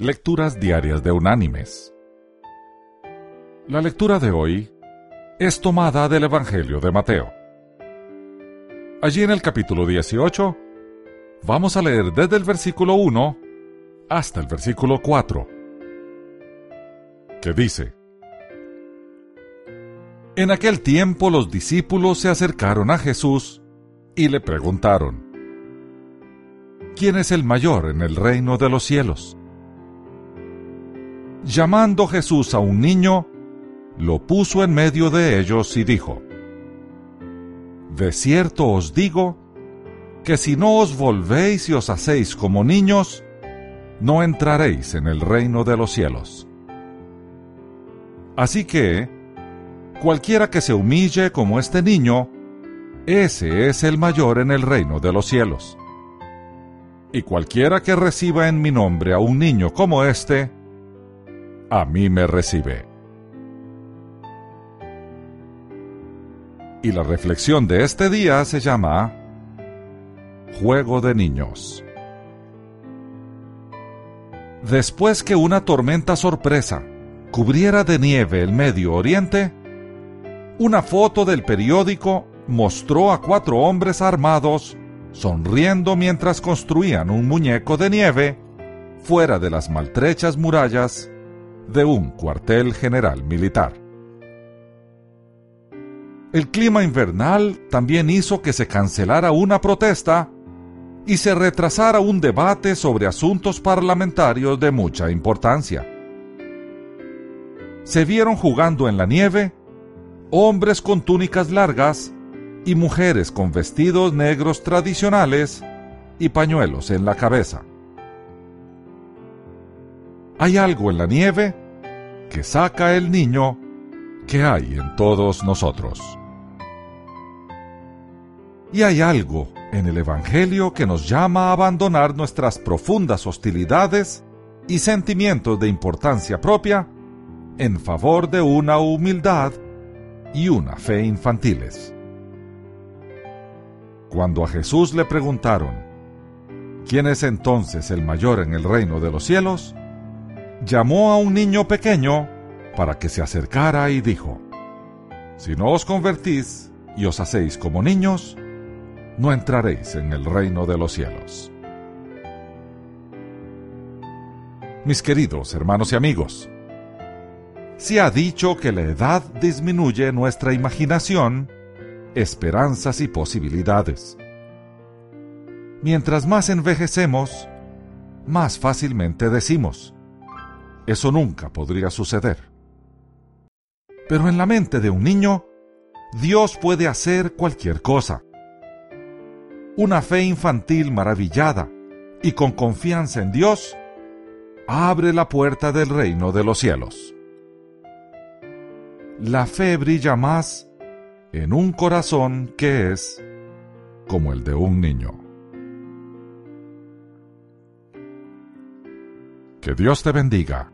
Lecturas Diarias de Unánimes. La lectura de hoy es tomada del Evangelio de Mateo. Allí en el capítulo 18 vamos a leer desde el versículo 1 hasta el versículo 4, que dice, En aquel tiempo los discípulos se acercaron a Jesús y le preguntaron, ¿quién es el mayor en el reino de los cielos? Llamando Jesús a un niño, lo puso en medio de ellos y dijo, De cierto os digo, que si no os volvéis y os hacéis como niños, no entraréis en el reino de los cielos. Así que, cualquiera que se humille como este niño, ese es el mayor en el reino de los cielos. Y cualquiera que reciba en mi nombre a un niño como este, a mí me recibe. Y la reflexión de este día se llama Juego de Niños. Después que una tormenta sorpresa cubriera de nieve el Medio Oriente, una foto del periódico mostró a cuatro hombres armados sonriendo mientras construían un muñeco de nieve fuera de las maltrechas murallas de un cuartel general militar. El clima invernal también hizo que se cancelara una protesta y se retrasara un debate sobre asuntos parlamentarios de mucha importancia. Se vieron jugando en la nieve hombres con túnicas largas y mujeres con vestidos negros tradicionales y pañuelos en la cabeza. Hay algo en la nieve que saca el niño que hay en todos nosotros. Y hay algo en el Evangelio que nos llama a abandonar nuestras profundas hostilidades y sentimientos de importancia propia en favor de una humildad y una fe infantiles. Cuando a Jesús le preguntaron, ¿quién es entonces el mayor en el reino de los cielos? Llamó a un niño pequeño para que se acercara y dijo, Si no os convertís y os hacéis como niños, no entraréis en el reino de los cielos. Mis queridos hermanos y amigos, se ha dicho que la edad disminuye nuestra imaginación esperanzas y posibilidades. Mientras más envejecemos, más fácilmente decimos, eso nunca podría suceder. Pero en la mente de un niño, Dios puede hacer cualquier cosa. Una fe infantil maravillada y con confianza en Dios abre la puerta del reino de los cielos. La fe brilla más en un corazón que es como el de un niño. Que Dios te bendiga